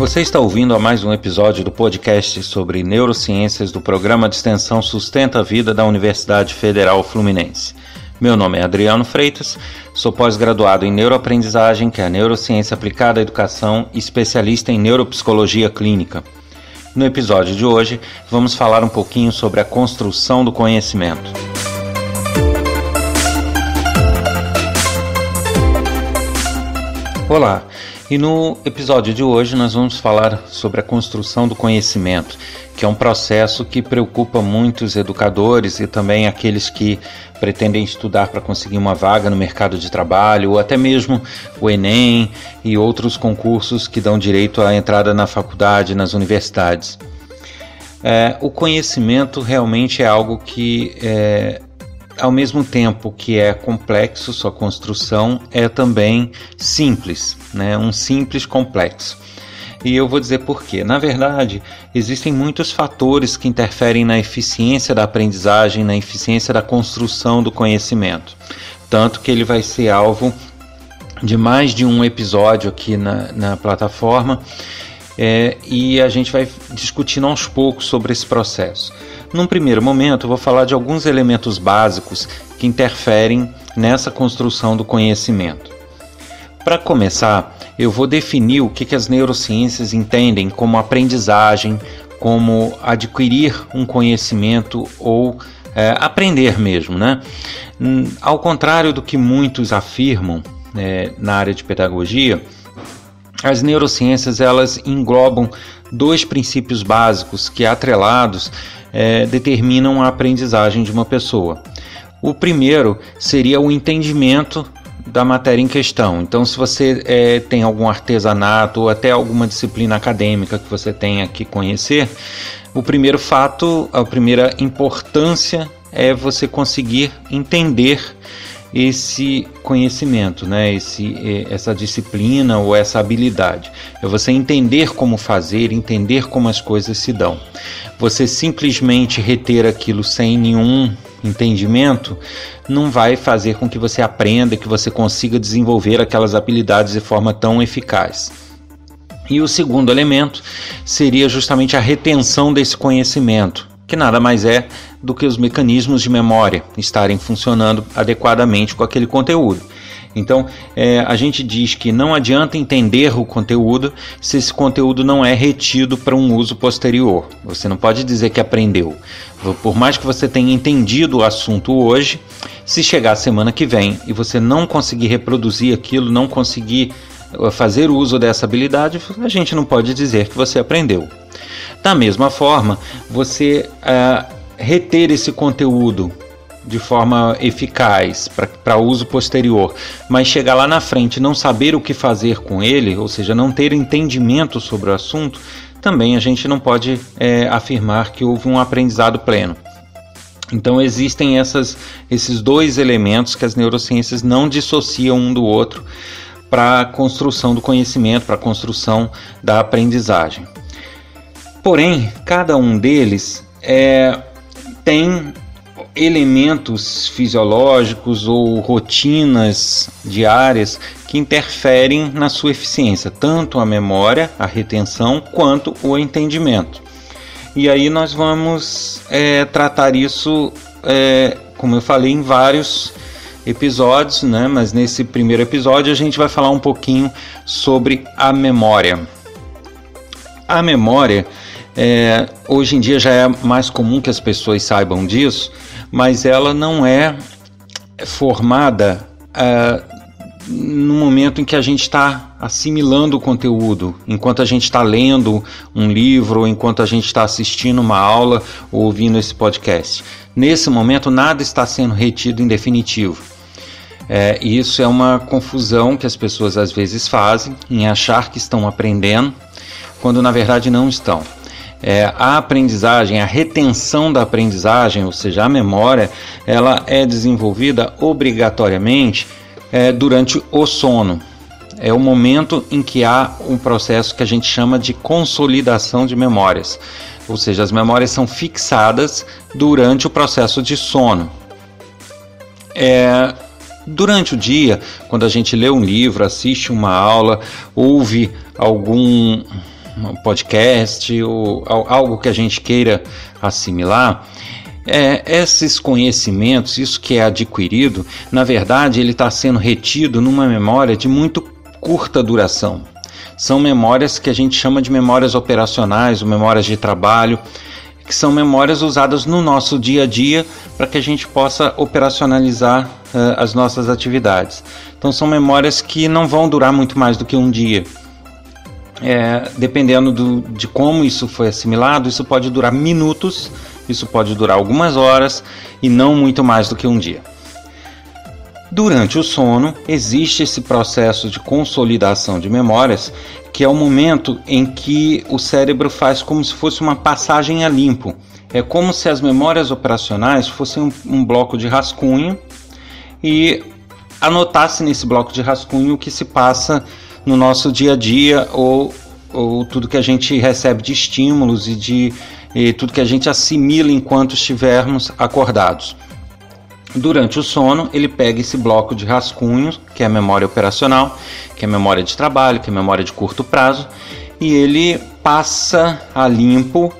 Você está ouvindo a mais um episódio do podcast sobre neurociências do programa de extensão Sustenta a Vida da Universidade Federal Fluminense. Meu nome é Adriano Freitas, sou pós-graduado em neuroaprendizagem, que é a neurociência aplicada à educação, e especialista em neuropsicologia clínica. No episódio de hoje, vamos falar um pouquinho sobre a construção do conhecimento. Olá, e no episódio de hoje nós vamos falar sobre a construção do conhecimento, que é um processo que preocupa muitos educadores e também aqueles que pretendem estudar para conseguir uma vaga no mercado de trabalho, ou até mesmo o Enem e outros concursos que dão direito à entrada na faculdade, nas universidades. É, o conhecimento realmente é algo que é, ao mesmo tempo que é complexo sua construção, é também simples, né? um simples complexo. E eu vou dizer por quê. Na verdade, existem muitos fatores que interferem na eficiência da aprendizagem, na eficiência da construção do conhecimento. Tanto que ele vai ser alvo de mais de um episódio aqui na, na plataforma é, e a gente vai discutindo aos poucos sobre esse processo. Num primeiro momento, vou falar de alguns elementos básicos que interferem nessa construção do conhecimento. Para começar, eu vou definir o que, que as neurociências entendem como aprendizagem, como adquirir um conhecimento ou é, aprender mesmo, né? Hum, ao contrário do que muitos afirmam é, na área de pedagogia, as neurociências elas englobam dois princípios básicos que, atrelados, é, determinam a aprendizagem de uma pessoa. O primeiro seria o entendimento da matéria em questão. Então, se você é, tem algum artesanato ou até alguma disciplina acadêmica que você tenha que conhecer, o primeiro fato, a primeira importância é você conseguir entender esse conhecimento, né? esse, essa disciplina ou essa habilidade. É você entender como fazer, entender como as coisas se dão. Você simplesmente reter aquilo sem nenhum entendimento não vai fazer com que você aprenda, que você consiga desenvolver aquelas habilidades de forma tão eficaz. E o segundo elemento seria justamente a retenção desse conhecimento, que nada mais é do que os mecanismos de memória estarem funcionando adequadamente com aquele conteúdo. Então, é, a gente diz que não adianta entender o conteúdo se esse conteúdo não é retido para um uso posterior. Você não pode dizer que aprendeu. Por mais que você tenha entendido o assunto hoje, se chegar a semana que vem e você não conseguir reproduzir aquilo, não conseguir uh, fazer uso dessa habilidade, a gente não pode dizer que você aprendeu. Da mesma forma, você uh, reter esse conteúdo de forma eficaz para uso posterior, mas chegar lá na frente e não saber o que fazer com ele, ou seja, não ter entendimento sobre o assunto, também a gente não pode é, afirmar que houve um aprendizado pleno. Então existem essas, esses dois elementos que as neurociências não dissociam um do outro para a construção do conhecimento, para a construção da aprendizagem. Porém, cada um deles é, tem elementos fisiológicos ou rotinas diárias que interferem na sua eficiência, tanto a memória, a retenção, quanto o entendimento. E aí nós vamos é, tratar isso, é, como eu falei, em vários episódios, né? mas nesse primeiro episódio a gente vai falar um pouquinho sobre a memória. A memória é, hoje em dia já é mais comum que as pessoas saibam disso, mas ela não é formada é, no momento em que a gente está assimilando o conteúdo, enquanto a gente está lendo um livro, enquanto a gente está assistindo uma aula ou ouvindo esse podcast. Nesse momento, nada está sendo retido em definitivo. É, isso é uma confusão que as pessoas às vezes fazem em achar que estão aprendendo, quando na verdade não estão é, a aprendizagem, a retenção da aprendizagem, ou seja, a memória, ela é desenvolvida obrigatoriamente é, durante o sono. É o momento em que há um processo que a gente chama de consolidação de memórias, ou seja, as memórias são fixadas durante o processo de sono. É, durante o dia, quando a gente lê um livro, assiste uma aula, ouve algum podcast ou algo que a gente queira assimilar, é, esses conhecimentos, isso que é adquirido, na verdade ele está sendo retido numa memória de muito curta duração. São memórias que a gente chama de memórias operacionais ou memórias de trabalho, que são memórias usadas no nosso dia a dia para que a gente possa operacionalizar uh, as nossas atividades. Então, são memórias que não vão durar muito mais do que um dia. É, dependendo do, de como isso foi assimilado, isso pode durar minutos, isso pode durar algumas horas e não muito mais do que um dia. Durante o sono, existe esse processo de consolidação de memórias, que é o momento em que o cérebro faz como se fosse uma passagem a limpo. É como se as memórias operacionais fossem um, um bloco de rascunho e anotasse nesse bloco de rascunho o que se passa no nosso dia a dia ou, ou tudo que a gente recebe de estímulos e de e tudo que a gente assimila enquanto estivermos acordados. Durante o sono, ele pega esse bloco de rascunhos, que é a memória operacional, que é a memória de trabalho, que é a memória de curto prazo, e ele passa a limpo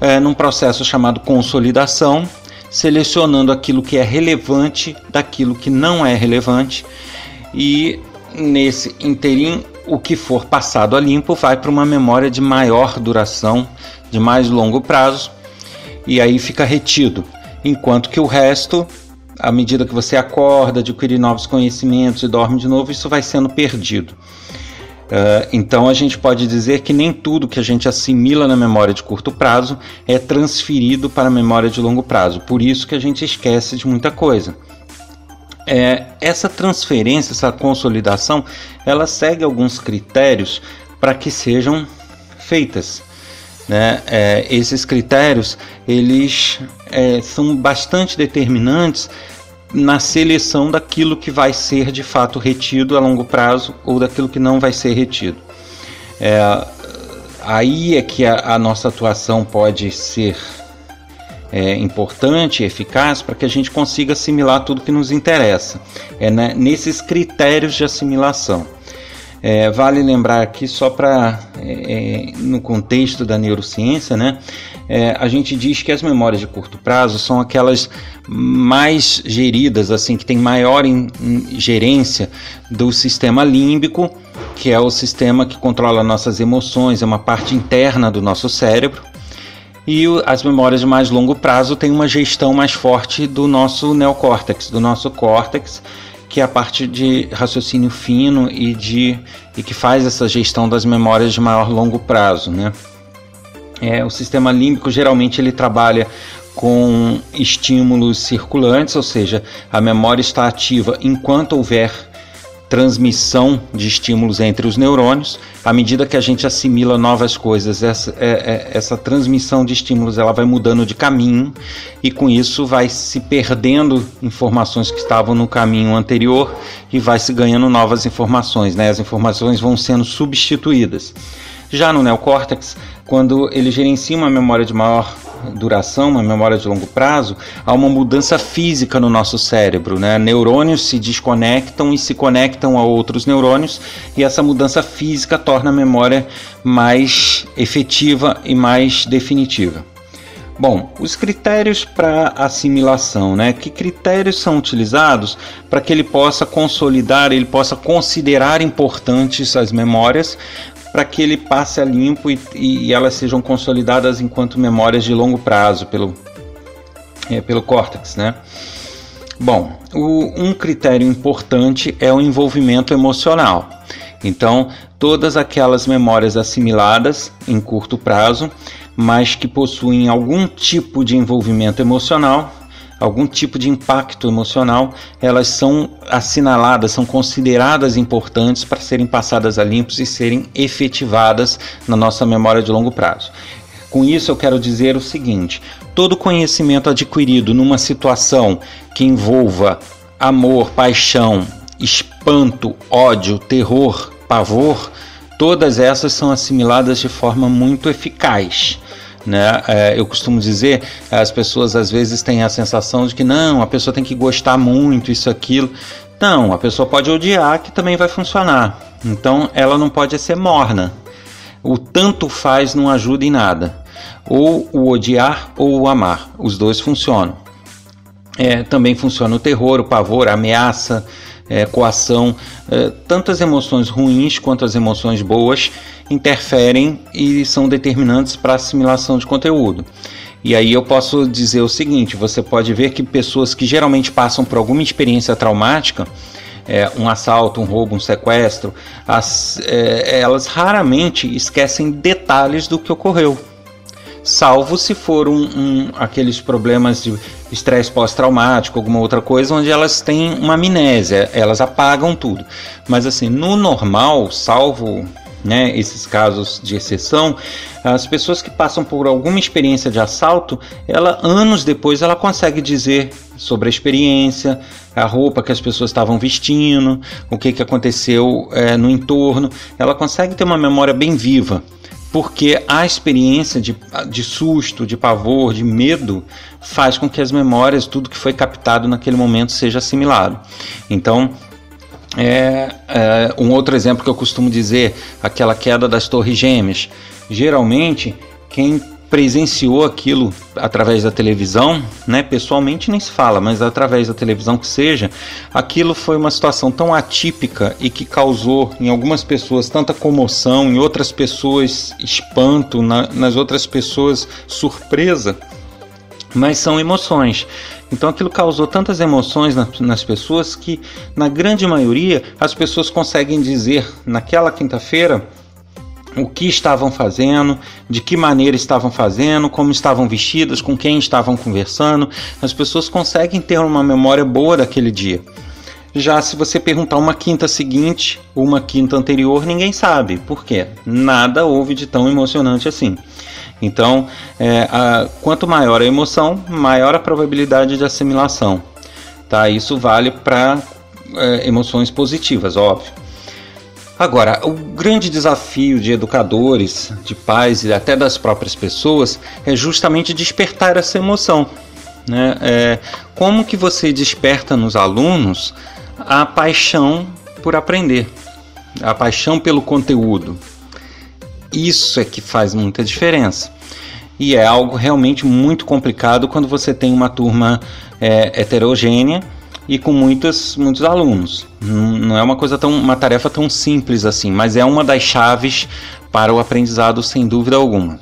é, num processo chamado consolidação, selecionando aquilo que é relevante daquilo que não é relevante, e nesse interim, o que for passado a limpo vai para uma memória de maior duração, de mais longo prazo, e aí fica retido, enquanto que o resto à medida que você acorda, adquire novos conhecimentos e dorme de novo, isso vai sendo perdido. Uh, então a gente pode dizer que nem tudo que a gente assimila na memória de curto prazo é transferido para a memória de longo prazo. Por isso que a gente esquece de muita coisa. É, essa transferência, essa consolidação, ela segue alguns critérios para que sejam feitas. Né? É, esses critérios eles é, são bastante determinantes na seleção daquilo que vai ser de fato retido a longo prazo ou daquilo que não vai ser retido. É, aí é que a, a, nossa atuação pode ser é, importante e eficaz para que a gente consiga assimilar tudo que nos interessa. É né, nesses critérios de assimilação. É, vale lembrar aqui, só para é, é, no contexto da neurociência, né, é, a gente diz que as memórias de curto prazo são aquelas mais geridas, assim, que tem maior gerência do sistema límbico, que é o sistema que controla nossas emoções, é uma parte interna do nosso cérebro. E as memórias de mais longo prazo têm uma gestão mais forte do nosso neocórtex, do nosso córtex, que é a parte de raciocínio fino e de e que faz essa gestão das memórias de maior longo prazo, né? É, o sistema límbico geralmente ele trabalha com estímulos circulantes, ou seja, a memória está ativa enquanto houver transmissão de estímulos entre os neurônios. À medida que a gente assimila novas coisas, essa, é, é, essa transmissão de estímulos ela vai mudando de caminho e com isso vai se perdendo informações que estavam no caminho anterior e vai se ganhando novas informações. Né? As informações vão sendo substituídas. Já no neocórtex, quando ele gerencia uma memória de maior duração, uma memória de longo prazo, há uma mudança física no nosso cérebro. Né? Neurônios se desconectam e se conectam a outros neurônios, e essa mudança física torna a memória mais efetiva e mais definitiva. Bom, os critérios para assimilação, né? Que critérios são utilizados para que ele possa consolidar, ele possa considerar importantes as memórias, para que ele passe a limpo e, e, elas sejam consolidadas enquanto memórias de longo prazo pelo, é, pelo córtex, né? Bom, o, um critério importante é o envolvimento emocional. Então, todas aquelas memórias assimiladas em curto prazo, mas que possuem algum tipo de envolvimento emocional, algum tipo de impacto emocional, elas são assinaladas, são consideradas importantes para serem passadas a limpos e serem efetivadas na nossa memória de longo prazo. Com isso, eu quero dizer o seguinte: todo conhecimento adquirido numa situação que envolva amor, paixão, espanto, ódio, terror, pavor, todas essas são assimiladas de forma muito eficaz. Né? É, eu costumo dizer, as pessoas às vezes têm a sensação de que não, a pessoa tem que gostar muito, isso, aquilo. Não, a pessoa pode odiar que também vai funcionar. Então ela não pode ser morna. o tanto faz não ajuda em nada. Ou o odiar ou o amar, os dois funcionam. É, também funciona o terror, o pavor, a ameaça, é, coação. É, tanto as emoções ruins quanto as emoções boas interferem e são determinantes para a assimilação de conteúdo. E aí eu posso dizer o seguinte: você pode ver que pessoas que geralmente passam por alguma experiência traumática, é, um assalto, um roubo, um sequestro, as, é, elas raramente esquecem detalhes do que ocorreu. Salvo se for um, um aqueles problemas de estresse pós-traumático, alguma outra coisa, onde elas têm uma amnésia, elas apagam tudo. Mas assim, no normal, salvo né, esses casos de exceção, as pessoas que passam por alguma experiência de assalto, ela anos depois ela consegue dizer sobre a experiência, a roupa que as pessoas estavam vestindo, o que, que aconteceu é, no entorno, ela consegue ter uma memória bem viva porque a experiência de, de susto, de pavor, de medo faz com que as memórias, tudo que foi captado naquele momento, seja assimilado. Então, é, é, um outro exemplo que eu costumo dizer, aquela queda das torres gêmeas. Geralmente, quem presenciou aquilo através da televisão, né? Pessoalmente nem se fala, mas através da televisão que seja, aquilo foi uma situação tão atípica e que causou em algumas pessoas tanta comoção, em outras pessoas espanto, na, nas outras pessoas surpresa, mas são emoções. Então aquilo causou tantas emoções nas, nas pessoas que, na grande maioria, as pessoas conseguem dizer naquela quinta-feira o que estavam fazendo, de que maneira estavam fazendo, como estavam vestidas, com quem estavam conversando. As pessoas conseguem ter uma memória boa daquele dia. Já se você perguntar uma quinta seguinte uma quinta anterior, ninguém sabe. Por quê? Nada houve de tão emocionante assim. Então, é, a, quanto maior a emoção, maior a probabilidade de assimilação. Tá? Isso vale para é, emoções positivas, óbvio. Agora, o grande desafio de educadores, de pais e até das próprias pessoas é justamente despertar essa emoção. Né? É, como que você desperta nos alunos a paixão por aprender, a paixão pelo conteúdo? Isso é que faz muita diferença. E é algo realmente muito complicado quando você tem uma turma é, heterogênea e com muitos, muitos alunos. Não é uma coisa tão, uma tarefa tão simples assim, mas é uma das chaves para o aprendizado sem dúvida alguma.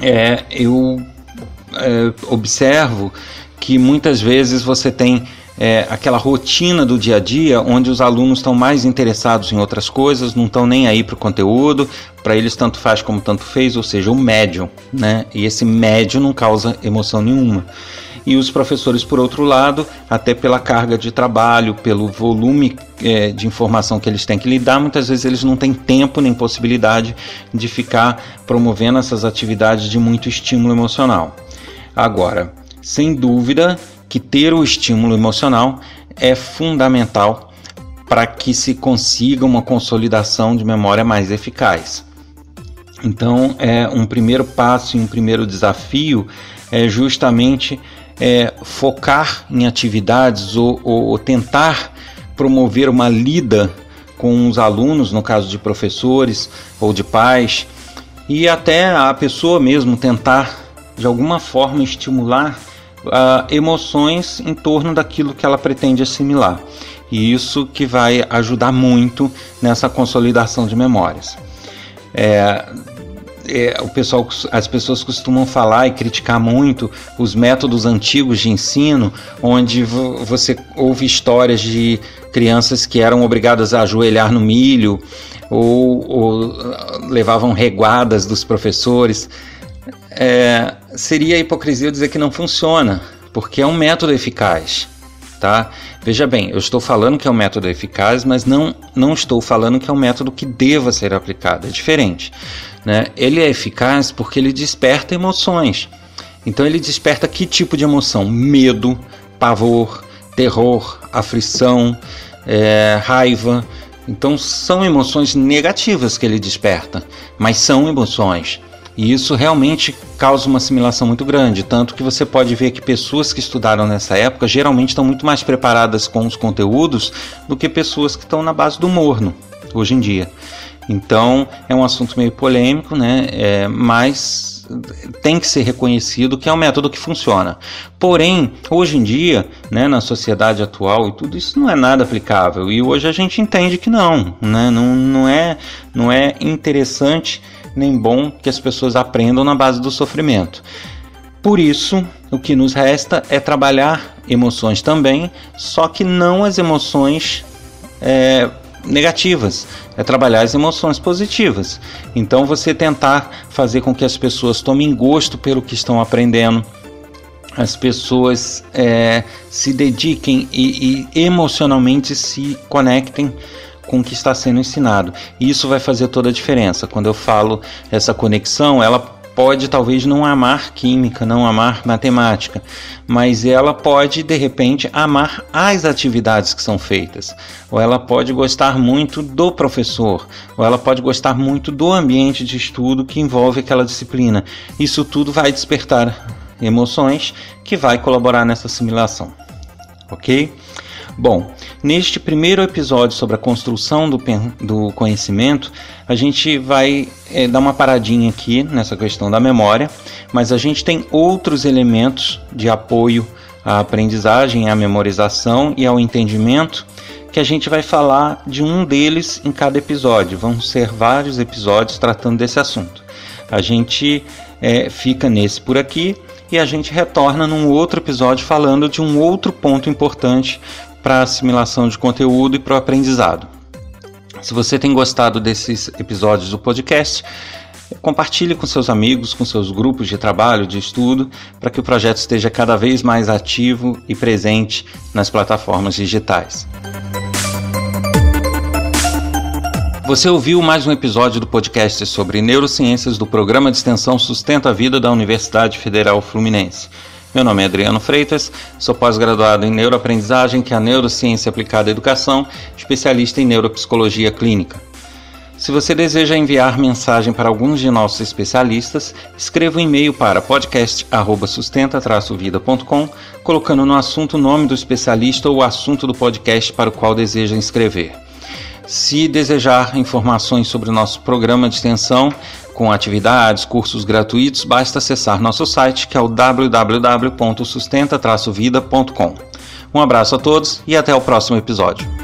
É, eu é, observo que muitas vezes você tem é, aquela rotina do dia a dia onde os alunos estão mais interessados em outras coisas, não estão nem aí para o conteúdo, para eles tanto faz como tanto fez, ou seja, o médio, né? E esse médio não causa emoção nenhuma e os professores, por outro lado, até pela carga de trabalho, pelo volume é, de informação que eles têm que lidar, muitas vezes eles não têm tempo nem possibilidade de ficar promovendo essas atividades de muito estímulo emocional. Agora, sem dúvida que ter o estímulo emocional é fundamental para que se consiga uma consolidação de memória mais eficaz. Então, é um primeiro passo e um primeiro desafio é justamente é, focar em atividades ou, ou, ou tentar promover uma lida com os alunos, no caso de professores ou de pais, e até a pessoa mesmo tentar de alguma forma estimular uh, emoções em torno daquilo que ela pretende assimilar. E isso que vai ajudar muito nessa consolidação de memórias. É, é, o pessoal, as pessoas costumam falar e criticar muito os métodos antigos de ensino, onde você ouve histórias de crianças que eram obrigadas a ajoelhar no milho ou, ou ah, levavam reguadas dos professores. É, seria hipocrisia dizer que não funciona, porque é um método eficaz. Tá? Veja bem, eu estou falando que é um método eficaz, mas não, não estou falando que é um método que deva ser aplicado. É diferente. Né? Ele é eficaz porque ele desperta emoções. Então ele desperta que tipo de emoção? Medo, pavor, terror, aflição, é, raiva. Então são emoções negativas que ele desperta, mas são emoções. E isso realmente causa uma assimilação muito grande, tanto que você pode ver que pessoas que estudaram nessa época geralmente estão muito mais preparadas com os conteúdos do que pessoas que estão na base do morno hoje em dia. Então é um assunto meio polêmico, né? É, mas tem que ser reconhecido que é um método que funciona. Porém, hoje em dia, né, na sociedade atual e tudo isso não é nada aplicável. E hoje a gente entende que não, né? não, não, é, não é interessante nem bom que as pessoas aprendam na base do sofrimento. Por isso, o que nos resta é trabalhar emoções também, só que não as emoções é, negativas, é trabalhar as emoções positivas. Então, você tentar fazer com que as pessoas tomem gosto pelo que estão aprendendo, as pessoas é, se dediquem e, e emocionalmente se conectem com o que está sendo ensinado. E isso vai fazer toda a diferença. Quando eu falo essa conexão, ela pode talvez não amar química, não amar matemática, mas ela pode de repente amar as atividades que são feitas, ou ela pode gostar muito do professor, ou ela pode gostar muito do ambiente de estudo que envolve aquela disciplina. Isso tudo vai despertar emoções que vai colaborar nessa assimilação. OK? Bom, neste primeiro episódio sobre a construção do, do conhecimento, a gente vai é, dar uma paradinha aqui nessa questão da memória, mas a gente tem outros elementos de apoio à aprendizagem, à memorização e ao entendimento que a gente vai falar de um deles em cada episódio. Vão ser vários episódios tratando desse assunto. A gente é, fica nesse por aqui e a gente retorna num outro episódio falando de um outro ponto importante para assimilação de conteúdo e para o aprendizado. Se você tem gostado desses episódios do podcast, compartilhe com seus amigos, com seus grupos de trabalho, de estudo, para que o projeto esteja cada vez mais ativo e presente nas plataformas digitais. Você ouviu mais um episódio do podcast sobre neurociências do programa de extensão Sustenta a Vida da Universidade Federal Fluminense. Meu nome é Adriano Freitas, sou pós-graduado em neuroaprendizagem, que é a neurociência aplicada à educação, especialista em neuropsicologia clínica. Se você deseja enviar mensagem para alguns de nossos especialistas, escreva um e-mail para podcast@sustenta-vida.com, colocando no assunto o nome do especialista ou o assunto do podcast para o qual deseja inscrever. Se desejar informações sobre o nosso programa de extensão, com atividades, cursos gratuitos, basta acessar nosso site que é o www.sustenta-vida.com. Um abraço a todos e até o próximo episódio.